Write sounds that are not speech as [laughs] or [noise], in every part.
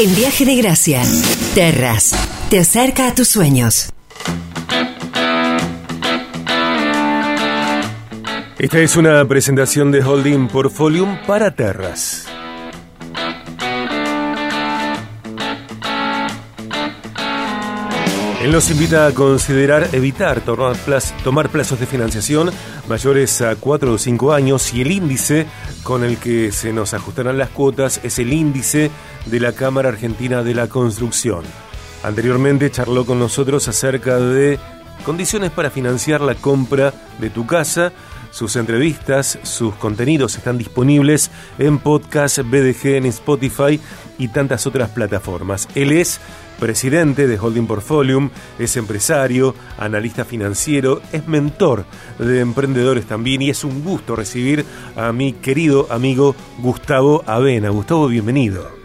En Viaje de Gracia, Terras, te acerca a tus sueños. Esta es una presentación de Holding Portfolium para Terras. Él nos invita a considerar evitar tomar, plazos de financiación mayores a 4 o 5 años y el índice con el que se nos ajustarán las cuotas es el índice de la Cámara Argentina de la Construcción. Anteriormente charló con nosotros acerca de condiciones para financiar la compra de tu casa. Sus entrevistas, sus contenidos están disponibles en podcast BDG, en Spotify y tantas otras plataformas. Él es presidente de Holding Portfolium, es empresario, analista financiero, es mentor de emprendedores también y es un gusto recibir a mi querido amigo Gustavo Avena. Gustavo, bienvenido.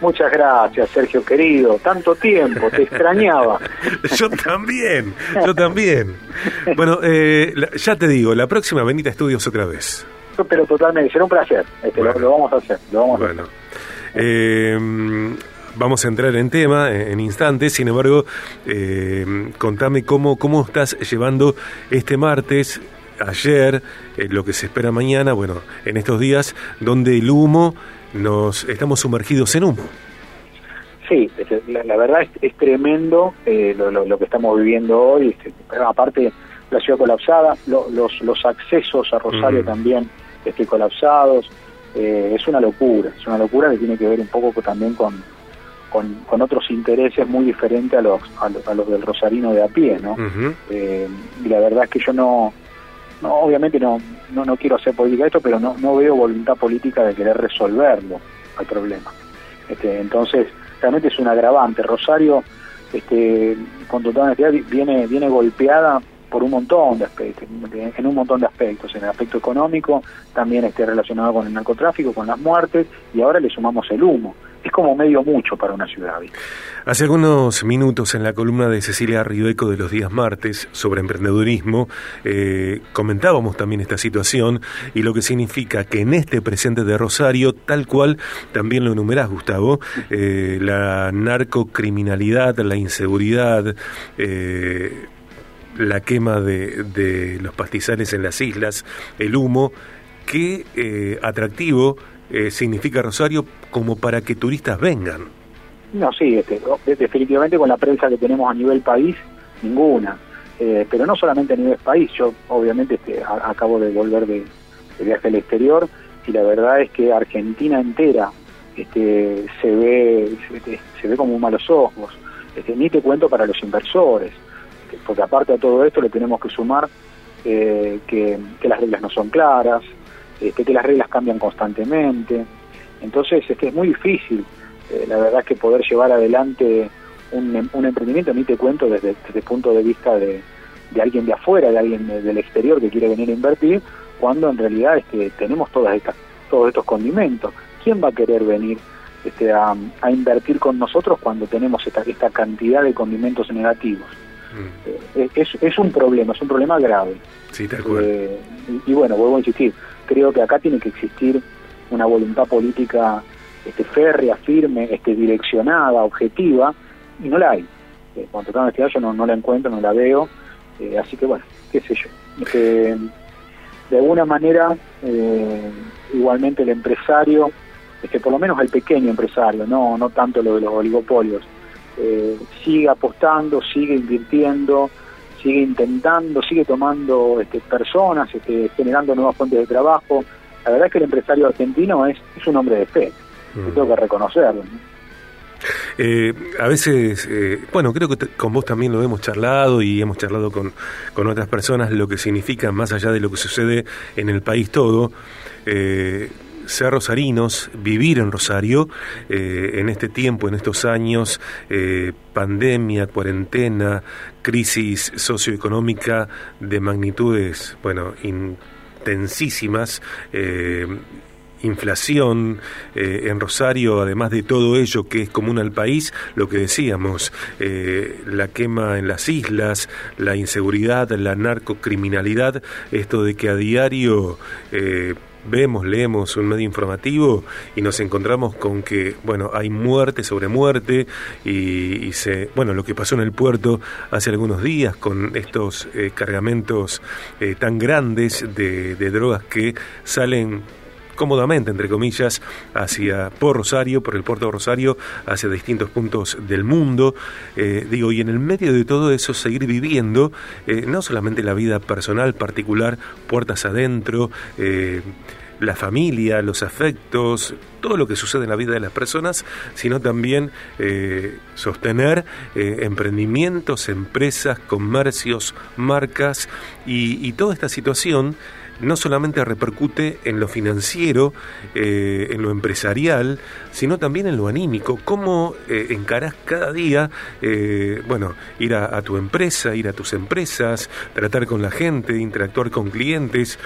Muchas gracias, Sergio querido. Tanto tiempo, te extrañaba. [laughs] yo también, yo también. Bueno, eh, ya te digo, la próxima venita estudios otra vez. Pero totalmente, será un placer. Este, lo, vamos a hacer. Lo vamos bueno. Eh, vamos a entrar en tema en, instantes, sin embargo, eh, contame cómo, cómo estás llevando este martes, ayer, eh, lo que se espera mañana, bueno, en estos días, donde el humo, nos estamos sumergidos en humo. Sí, la, verdad es, tremendo eh, lo, que estamos viviendo hoy, este, aparte la ciudad colapsada, los, los accesos a Rosario mm. también este, colapsados, es una locura, es una locura que tiene que ver un poco también con, con, otros intereses muy diferentes a los, a, los del rosarino de a pie, ¿no? Eh, y la verdad es que yo no, no obviamente no, no, no quiero hacer política esto, pero no, no veo voluntad política de querer resolverlo al problema. Este, entonces, realmente es un agravante. Rosario, este, con total honestidad, viene, viene golpeada por un montón de aspectos, en un montón de aspectos, en el aspecto económico, también esté relacionado con el narcotráfico, con las muertes, y ahora le sumamos el humo es como medio mucho para una ciudad. Hace algunos minutos en la columna de Cecilia Ribeco de los días martes sobre emprendedurismo, eh, comentábamos también esta situación y lo que significa que en este presente de Rosario, tal cual también lo enumerás, Gustavo, eh, la narcocriminalidad, la inseguridad, eh, la quema de, de, los pastizales en las islas, el humo, qué atractivo eh, significa Rosario como para que turistas vengan. No, sí, este, definitivamente con la prensa que tenemos a nivel país, ninguna. Eh, pero no solamente a nivel país, yo obviamente este, acabo de volver de, viaje al exterior y la verdad es que Argentina entera este, se ve se, ve como malos ojos. Este, ni te cuento para los inversores, porque aparte de todo esto le tenemos que sumar eh, que, las reglas no son claras, este, que las reglas cambian constantemente. Entonces este, es muy difícil, eh, la verdad, que poder llevar adelante un, em, emprendimiento, ni te cuento desde, el punto de vista de, alguien de afuera, de alguien del exterior que quiere venir a invertir, cuando en realidad este, tenemos todas estas, todos estos condimentos. ¿Quién va a querer venir este, a, invertir con nosotros cuando tenemos esta, esta cantidad de condimentos negativos? Mm. Eh, es, es un problema, es un problema grave. Sí, eh, y, bueno, vuelvo a insistir, creo que acá tiene que existir una voluntad política este, férrea, firme, este, direccionada, objetiva, y no la hay. Eh, cuando toda honestidad yo no, no, la encuentro, no la veo, eh, así que bueno, qué sé yo. Este, de alguna manera, eh, igualmente el empresario, este, por lo menos el pequeño empresario, no, no tanto lo de los oligopolios, eh, sigue apostando, sigue invirtiendo, sigue intentando, sigue tomando este, personas, este, generando nuevas fuentes de trabajo. La verdad es que el empresario argentino es, es un hombre de fe, mm. tengo que reconocerlo. Eh, a veces, eh, bueno, creo que con vos también lo hemos charlado y hemos charlado con, con otras personas lo que significa, más allá de lo que sucede en el país todo, eh, ser rosarinos, vivir en Rosario eh, en este tiempo, en estos años, eh, pandemia, cuarentena, crisis socioeconómica de magnitudes, bueno, intensísimas. Eh, inflación en Rosario, además de todo ello que es común al país, lo que decíamos, la quema en las islas, la inseguridad, la narcocriminalidad, esto de que a diario vemos, leemos un medio informativo y nos encontramos con que, bueno, hay muerte sobre muerte y, se, bueno, lo que pasó en el puerto hace algunos días con estos cargamentos tan grandes de, de drogas que salen cómodamente, entre comillas, hacia por Rosario, por el puerto de Rosario, hacia distintos puntos del mundo. Eh, digo, y en el medio de todo eso seguir viviendo eh, no solamente la vida personal, particular, puertas adentro, eh, la familia, los afectos, todo lo que sucede en la vida de las personas, sino también sostener emprendimientos, empresas, comercios, marcas y, y toda esta situación no solamente repercute en lo financiero, eh, en lo empresarial, sino también en lo anímico. ¿Cómo eh, encarás cada día, eh, bueno, ir a, tu empresa, ir a tus empresas, tratar con la gente, interactuar con clientes,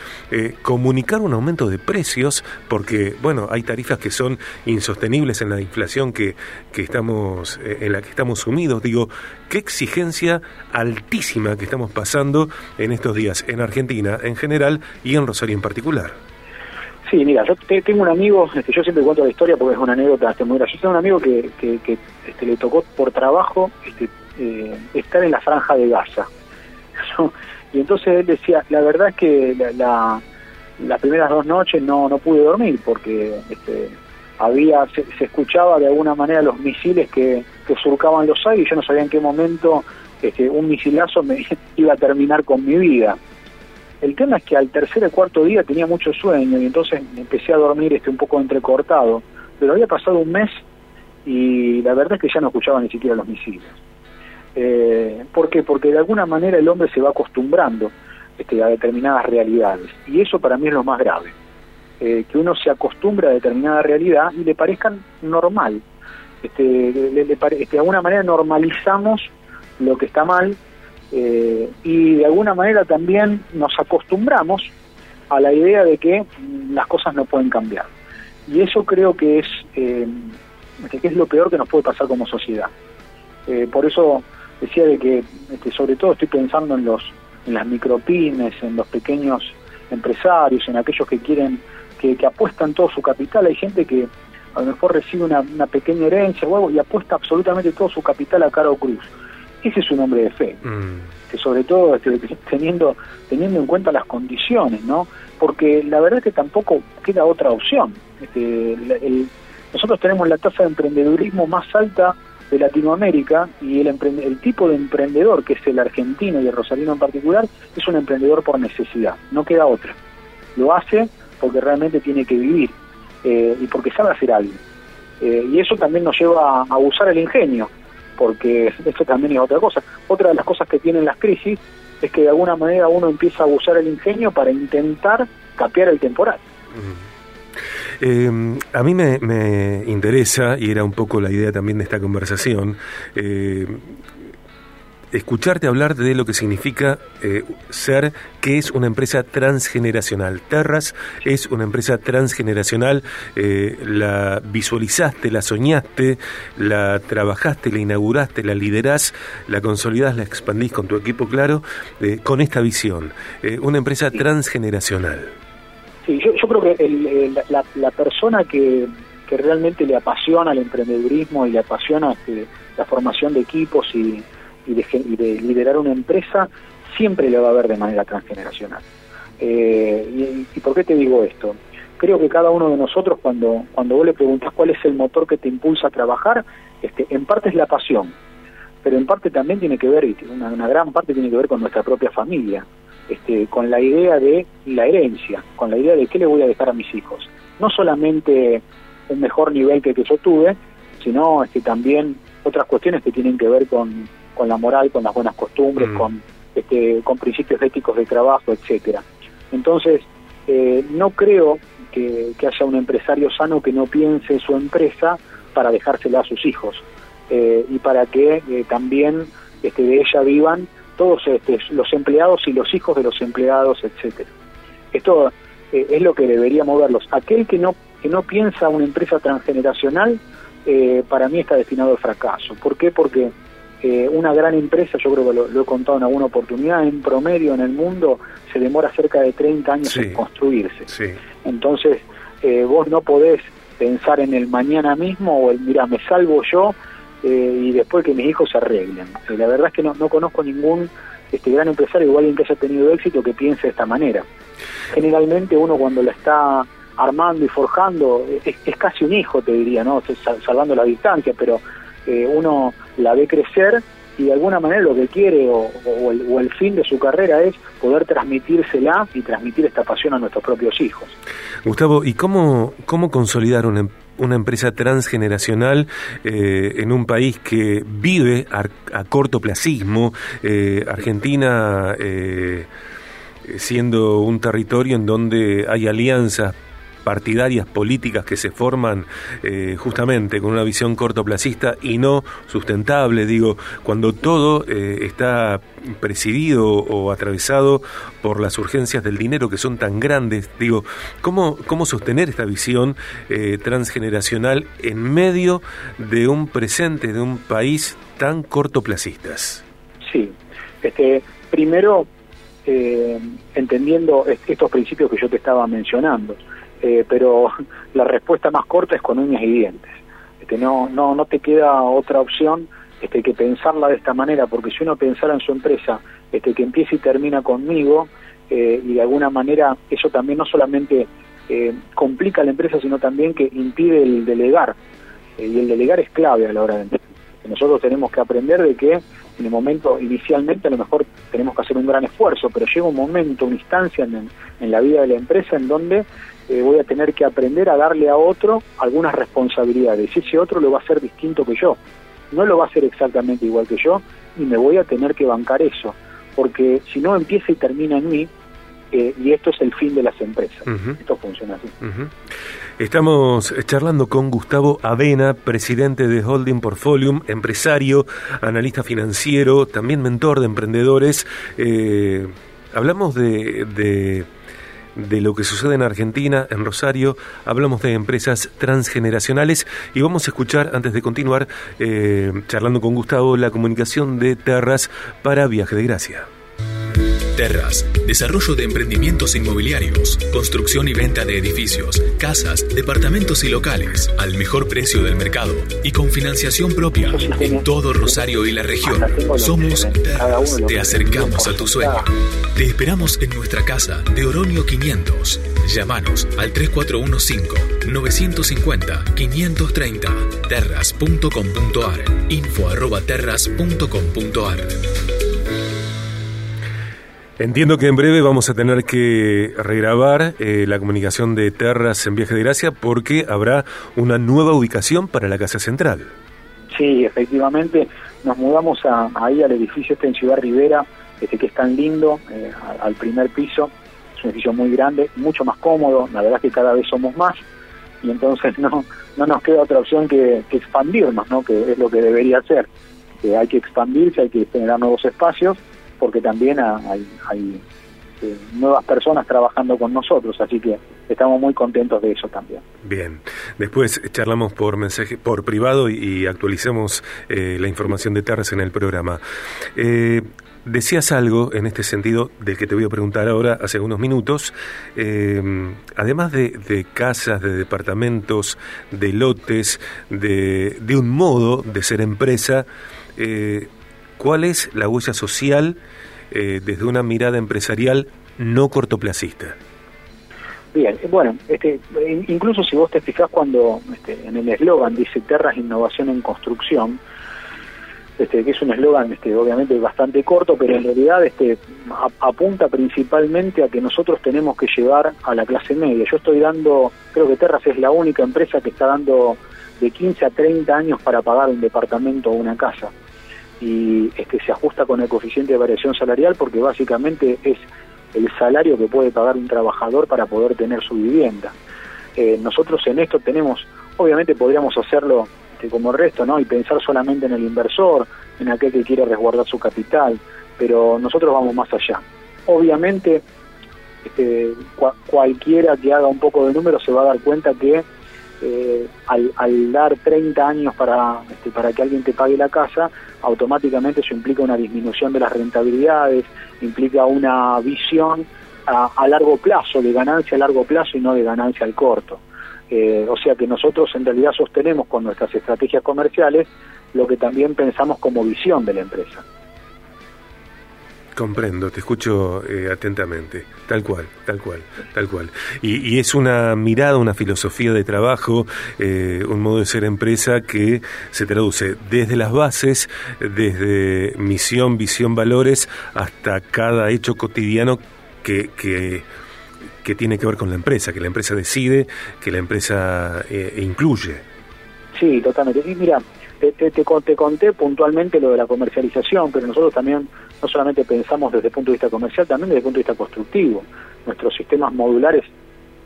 comunicar un aumento de precios, porque, bueno, hay tarifas que son insostenibles en la inflación que, que estamos, en la que estamos sumidos. Digo, qué exigencia altísima que estamos pasando en estos días en Argentina en general y en Rosario en particular. Sí, mira, yo tengo un amigo, este, yo siempre cuento la historia porque es una anécdota este, muy graciosa. Tengo un amigo que, este, le tocó por trabajo este, eh, estar en la franja de Gaza. [laughs] y entonces él decía, la verdad es que la, las primeras dos noches no, no pude dormir porque este, había se, escuchaba de alguna manera los misiles que, que surcaban los aires y yo no sabía en qué momento este, un misilazo me [laughs] iba a terminar con mi vida. El tema es que al tercer o cuarto día tenía mucho sueño y entonces empecé a dormir este un poco entrecortado. Pero había pasado un mes y la verdad es que ya no escuchaba ni siquiera los misiles. Eh, ¿Por qué? Porque de alguna manera el hombre se va acostumbrando este, a determinadas realidades. Y eso para mí es lo más grave. Eh, que uno se acostumbre a determinada realidad y le parezcan normal. Este, le, este, de alguna manera normalizamos lo que está mal eh, y de alguna manera también nos acostumbramos a la idea de que las cosas no pueden cambiar. Y eso creo que es, eh, que es lo peor que nos puede pasar como sociedad. Eh, por eso decía de que este, sobre todo estoy pensando en los en las micropymes, en los pequeños empresarios, en aquellos que quieren, que, apuestan todo su capital. Hay gente que a lo mejor recibe una, pequeña herencia o algo y apuesta absolutamente todo su capital a Caro Cruz ese es un hombre de fe, mm. que sobre todo este, teniendo, teniendo en cuenta las condiciones, ¿no? Porque la verdad es que tampoco queda otra opción. Este, nosotros tenemos la tasa de emprendedurismo más alta de Latinoamérica y el, el tipo de emprendedor que es el argentino y el rosarino en particular es un emprendedor por necesidad, no queda otra. Lo hace porque realmente tiene que vivir eh, y porque sabe hacer algo. Eh, y eso también nos lleva a usar el ingenio, porque esto también es otra cosa. Otra de las cosas que tienen las crisis es que de alguna manera uno empieza a usar el ingenio para intentar capear el temporal. Eh, a mí me, interesa, y era un poco la idea también de esta conversación, eh, escucharte hablar de lo que significa eh, ser, que es una empresa transgeneracional. Terras es una empresa transgeneracional, eh, la visualizaste, la soñaste, la trabajaste, la inauguraste, la liderás, la consolidás, la expandís con tu equipo, claro, eh, con esta visión. una empresa transgeneracional. Sí, yo, creo que la, persona que, que realmente le apasiona el emprendedurismo y le apasiona este, la formación de equipos y y de, liderar una empresa, siempre lo va a haber de manera transgeneracional. Eh, y, por qué te digo esto? Creo que cada uno de nosotros, cuando, cuando vos le preguntas cuál es el motor que te impulsa a trabajar, este, en parte es la pasión, pero en parte también tiene que ver, y una, una gran parte tiene que ver con nuestra propia familia, este, con la idea de la herencia, con la idea de qué le voy a dejar a mis hijos. No solamente un mejor nivel que, que yo tuve, sino este, también otras cuestiones que tienen que ver con, con la moral, con las buenas costumbres, mm. con, este, con principios éticos de trabajo, etcétera. Entonces, eh, no creo que, haya un empresario sano que no piense su empresa para dejársela a sus hijos eh, y para que eh, también este, de ella vivan todos este, los empleados y los hijos de los empleados, etcétera. Esto eh, es lo que debería moverlos. Aquel que no, que no piensa una empresa transgeneracional, eh, para mí está destinado al fracaso. ¿Por qué? Porque eh, una gran empresa, yo creo que lo, he contado en alguna oportunidad, en promedio en el mundo se demora cerca de 30 años en construirse. Entonces, vos no podés pensar en el mañana mismo o el, mira, me salvo yo y después que mis hijos se arreglen. la verdad es que no, no conozco ningún este gran empresario o alguien que haya tenido éxito que piense de esta manera. Generalmente uno cuando la está armando y forjando es, casi un hijo, te diría, ¿no? Salvando la distancia, pero eh, uno la ve crecer y de alguna manera lo que quiere o, el, fin de su carrera es poder transmitírsela y transmitir esta pasión a nuestros propios hijos. Gustavo, ¿y cómo, cómo consolidar una, una empresa transgeneracional eh, en un país que vive a, a cortoplacismo? Eh, Argentina siendo un territorio en donde hay alianzas partidarias políticas que se forman eh, justamente con una visión cortoplacista y no sustentable, digo, cuando todo eh, está presidido o atravesado por las urgencias del dinero que son tan grandes, digo, ¿cómo, cómo sostener esta visión eh, transgeneracional en medio de un presente, de un país tan cortoplacistas? Sí, este, primero entendiendo estos principios que yo te estaba mencionando. Eh, pero [laughs] la respuesta más corta es con uñas y dientes. Este, no, no, no te queda otra opción este, que pensarla de esta manera, porque si uno pensara en su empresa este, que empieza y termina conmigo, eh, y de alguna manera eso también no solamente eh, complica la empresa, sino también que impide el delegar. y el delegar es clave a la hora de Nosotros tenemos que aprender de que en el momento, inicialmente a lo mejor tenemos que hacer un gran esfuerzo, pero llega un momento, una instancia en, en la vida de la empresa en donde eh, voy a tener que aprender a darle a otro algunas responsabilidades. Ese otro lo va a hacer distinto que yo. No lo va a hacer exactamente igual que yo y me voy a tener que bancar eso. Porque si no empieza y termina en mí, eh, y esto es el fin de las empresas. Esto funciona así. Estamos charlando con Gustavo Avena, presidente de Holding Portfolium, empresario, analista financiero, también mentor de emprendedores. Eh, hablamos de de lo que sucede en Argentina, en Rosario, hablamos de empresas transgeneracionales y vamos a escuchar, antes de continuar, eh, charlando con Gustavo, la comunicación de Terras para Viaje de Gracia. Terras, desarrollo de emprendimientos inmobiliarios, construcción y venta de edificios, casas, departamentos y locales, al mejor precio del mercado y con financiación propia en todo Rosario y la región. Somos Terras, te acercamos a tu sueño. Te esperamos en nuestra casa de Oronio 500. Llámanos al 3415-950-530 terras.com.ar info arroba terras.com.ar Entiendo que en breve vamos a tener que regrabar eh, la comunicación de Terras en Viaje de Gracia porque habrá una nueva ubicación para la Casa Central. Sí, efectivamente, nos mudamos ahí al edificio este en Ciudad Rivera, este que es tan lindo, eh, al primer piso, es un edificio muy grande, mucho más cómodo, la verdad es que cada vez somos más y entonces [laughs] no, no nos queda otra opción que, expandirnos, ¿no? que es lo que debería ser. Que hay que expandirse, hay que generar nuevos espacios porque también hay, eh, nuevas personas trabajando con nosotros, así que estamos muy contentos de eso también. Bien, después charlamos por mensaje, por privado y, actualicemos eh, la información de Terras en el programa. Eh, decías algo en este sentido del que te voy a preguntar ahora hace unos minutos. además de, casas, de departamentos, de lotes, de, de, un modo de ser empresa, ¿Cuál es la huella social eh, desde una mirada empresarial no cortoplacista? Bien, bueno, este, incluso si vos te fijás cuando este, en el eslogan dice Terras Innovación en Construcción, este, que es un eslogan este, obviamente bastante corto, pero en realidad este, apunta principalmente a que nosotros tenemos que llevar a la clase media. Yo estoy dando, creo que Terras es la única empresa que está dando de 15 a 30 años para pagar un departamento o una casa y es que se ajusta con el coeficiente de variación salarial porque básicamente es el salario que puede pagar un trabajador para poder tener su vivienda. Eh, nosotros en esto tenemos, obviamente podríamos hacerlo este, como el resto, ¿no? Y pensar solamente en el inversor, en aquel que quiere resguardar su capital, pero nosotros vamos más allá. Obviamente este, cualquiera que haga un poco de número se va a dar cuenta que eh, al, dar 30 años para, este, para que alguien te pague la casa, automáticamente eso implica una disminución de las rentabilidades, implica una visión a, largo plazo, de ganancia a largo plazo y no de ganancia al corto. Eh, o sea que nosotros en realidad sostenemos con nuestras estrategias comerciales lo que también pensamos como visión de la empresa. Comprendo, te escucho eh, atentamente, tal cual, tal cual, tal cual. Y, es una mirada, una filosofía de trabajo, eh, un modo de ser empresa que se traduce desde las bases, desde misión, visión, valores, hasta cada hecho cotidiano que, que, tiene que ver con la empresa, que la empresa decide, que la empresa eh, incluye. Sí, totalmente. Y mira, te, te, te, conté puntualmente lo de la comercialización, pero nosotros también no solamente pensamos desde el punto de vista comercial, también desde el punto de vista constructivo. Nuestros sistemas modulares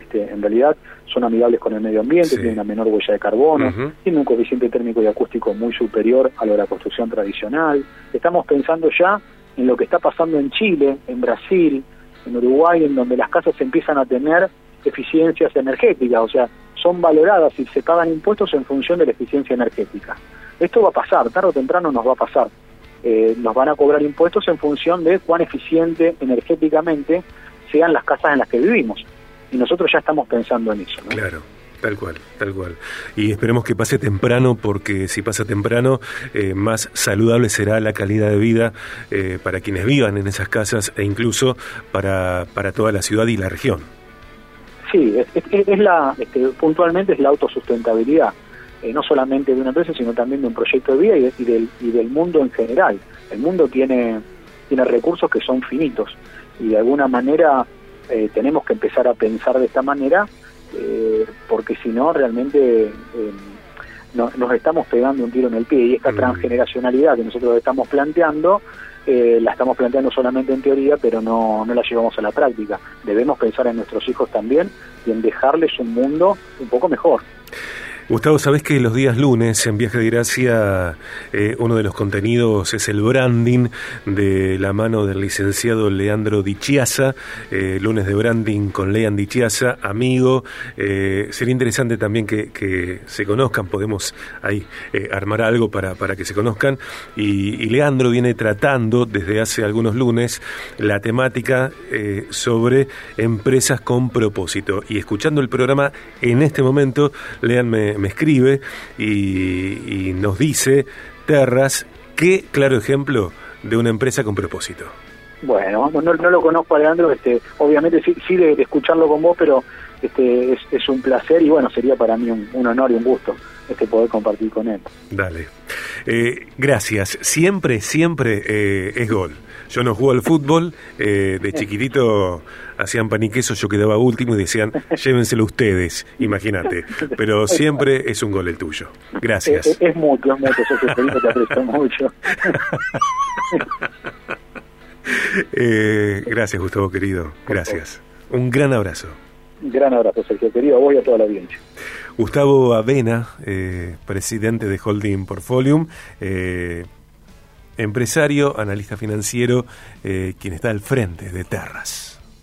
este, en realidad son amigables con el medio ambiente, tienen una menor huella de carbono, tienen un coeficiente térmico y acústico muy superior a lo de la construcción tradicional. Estamos pensando ya en lo que está pasando en Chile, en Brasil, en Uruguay, en donde las casas empiezan a tener eficiencias energéticas, o sea, son valoradas y se pagan impuestos en función de la eficiencia energética. Esto va a pasar, tarde o temprano nos va a pasar. Eh, nos van a cobrar impuestos en función de cuán eficiente energéticamente sean las casas en las que vivimos. Y nosotros ya estamos pensando en eso. Claro. Tal cual, tal cual. Y esperemos que pase temprano, porque si pasa temprano, eh, más saludable será la calidad de vida eh, para quienes vivan en esas casas e incluso para, para toda la ciudad y la región. Sí, es, la, este, puntualmente es la autosustentabilidad. Eh, no solamente de una empresa, sino también de un proyecto de vida y, del, y del mundo en general. El mundo tiene, tiene recursos que son finitos y de alguna manera eh, tenemos que empezar a pensar de esta manera eh, porque si no realmente nos estamos pegando un tiro en el pie y esta mm. transgeneracionalidad que nosotros estamos planteando la estamos planteando solamente en teoría, pero no, no la llevamos a la práctica. Debemos pensar en nuestros hijos también y en dejarles un mundo un poco mejor. Gustavo, sabes que los días lunes en Viaje de Gracia eh, uno de los contenidos es el branding de la mano del licenciado Leandro Dichiasa, eh, lunes de branding con Lean Dichiasa, amigo. Eh, sería interesante también que, se conozcan, podemos ahí armar algo para, para que se conozcan. Y, y, Leandro viene tratando desde hace algunos lunes la temática sobre empresas con propósito. Y escuchando el programa en este momento, Lean me me, escribe y, nos dice, Terras, qué claro ejemplo de una empresa con propósito. Bueno, no, lo conozco Alejandro, este, obviamente sí, sí de, escucharlo con vos, pero este, es, un placer y bueno, sería para mí un, honor y un gusto este, poder compartir con él. Dale. Eh, gracias. Siempre, siempre eh, es gol. Yo no juego al fútbol, eh, de [laughs] chiquitito hacían pan y queso, yo quedaba último y decían, llévenselo ustedes, imagínate. Pero siempre es un gol el tuyo. Gracias. Es, es mucho, es mucho, yo te aprecio [laughs] mucho. [laughs] gracias, Gustavo, querido. Gracias. Un gran abrazo. Un gran abrazo, Sergio, querido, a vos y a toda la audiencia. Gustavo Avena, eh, presidente de Holding Portfolium, eh, empresario, analista financiero, eh, quien está al frente de Terras.